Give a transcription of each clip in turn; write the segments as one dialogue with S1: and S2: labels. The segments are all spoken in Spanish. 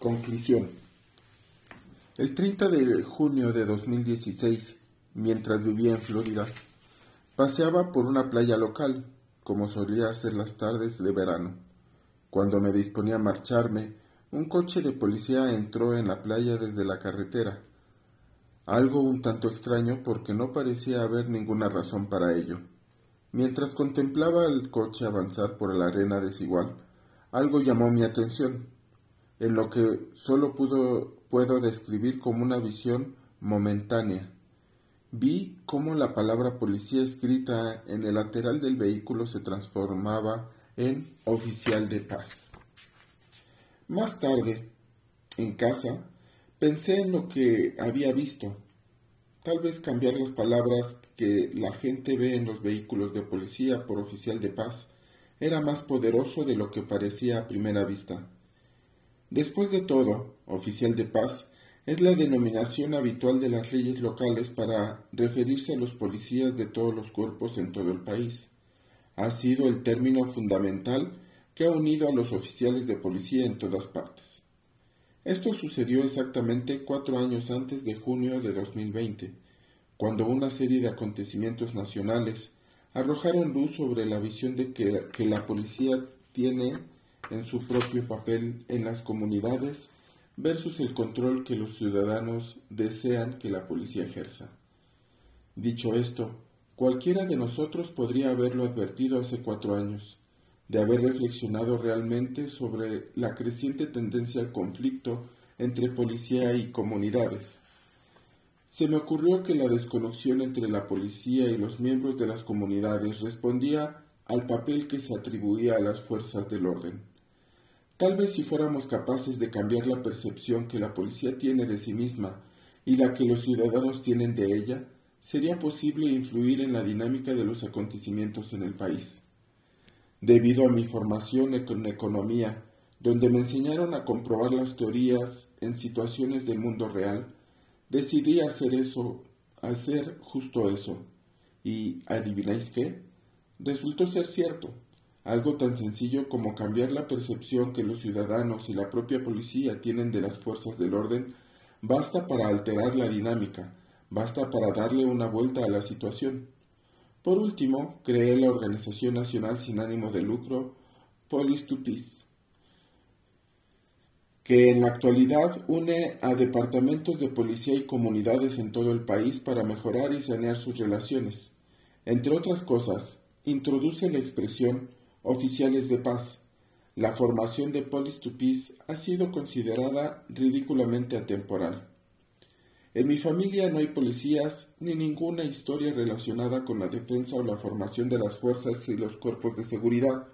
S1: Conclusión. El 30 de junio de 2016, mientras vivía en Florida, paseaba por una playa local, como solía hacer las tardes de verano. Cuando me disponía a marcharme, un coche de policía entró en la playa desde la carretera. Algo un tanto extraño porque no parecía haber ninguna razón para ello. Mientras contemplaba el coche avanzar por la arena desigual, algo llamó mi atención en lo que solo puedo describir como una visión momentánea. Vi cómo la palabra policía escrita en el lateral del vehículo se transformaba en oficial de paz. Más tarde, en casa, pensé en lo que había visto. Tal vez cambiar las palabras que la gente ve en los vehículos de policía por oficial de paz era más poderoso de lo que parecía a primera vista. Después de todo, oficial de paz es la denominación habitual de las leyes locales para referirse a los policías de todos los cuerpos en todo el país. Ha sido el término fundamental que ha unido a los oficiales de policía en todas partes. Esto sucedió exactamente cuatro años antes de junio de 2020, cuando una serie de acontecimientos nacionales arrojaron luz sobre la visión de que, que la policía tiene en su propio papel en las comunidades versus el control que los ciudadanos desean que la policía ejerza. Dicho esto, cualquiera de nosotros podría haberlo advertido hace cuatro años, de haber reflexionado realmente sobre la creciente tendencia al conflicto entre policía y comunidades. Se me ocurrió que la desconexión entre la policía y los miembros de las comunidades respondía al papel que se atribuía a las fuerzas del orden. Tal vez si fuéramos capaces de cambiar la percepción que la policía tiene de sí misma y la que los ciudadanos tienen de ella, sería posible influir en la dinámica de los acontecimientos en el país. Debido a mi formación en economía, donde me enseñaron a comprobar las teorías en situaciones del mundo real, decidí hacer eso, hacer justo eso. Y, ¿adivináis qué? Resultó ser cierto. Algo tan sencillo como cambiar la percepción que los ciudadanos y la propia policía tienen de las fuerzas del orden basta para alterar la dinámica, basta para darle una vuelta a la situación. Por último, creé la Organización Nacional sin ánimo de lucro Police to Peace, que en la actualidad une a departamentos de policía y comunidades en todo el país para mejorar y sanear sus relaciones. Entre otras cosas, introduce la expresión oficiales de paz. La formación de Police to Peace ha sido considerada ridículamente atemporal. En mi familia no hay policías ni ninguna historia relacionada con la defensa o la formación de las fuerzas y los cuerpos de seguridad.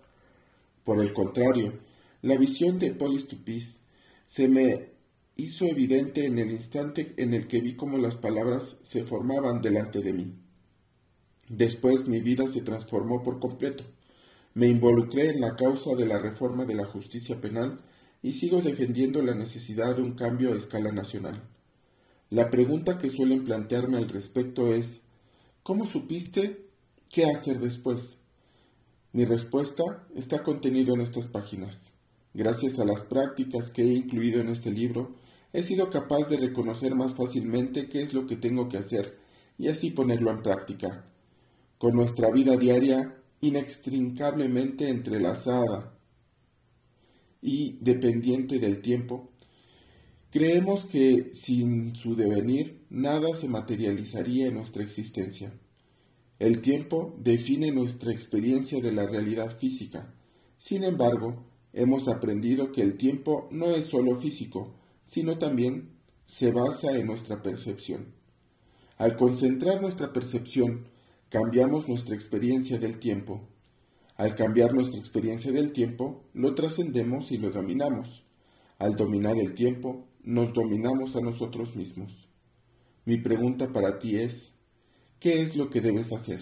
S1: Por el contrario, la visión de Police to Peace se me hizo evidente en el instante en el que vi cómo las palabras se formaban delante de mí. Después mi vida se transformó por completo. Me involucré en la causa de la reforma de la justicia penal y sigo defendiendo la necesidad de un cambio a escala nacional. La pregunta que suelen plantearme al respecto es ¿Cómo supiste qué hacer después? Mi respuesta está contenida en estas páginas. Gracias a las prácticas que he incluido en este libro, he sido capaz de reconocer más fácilmente qué es lo que tengo que hacer y así ponerlo en práctica. Con nuestra vida diaria inextricablemente entrelazada y dependiente del tiempo, creemos que sin su devenir nada se materializaría en nuestra existencia. El tiempo define nuestra experiencia de la realidad física. Sin embargo, hemos aprendido que el tiempo no es solo físico, sino también se basa en nuestra percepción. Al concentrar nuestra percepción cambiamos nuestra experiencia del tiempo. Al cambiar nuestra experiencia del tiempo, lo trascendemos y lo dominamos. Al dominar el tiempo, nos dominamos a nosotros mismos. Mi pregunta para ti es, ¿qué es lo que debes hacer?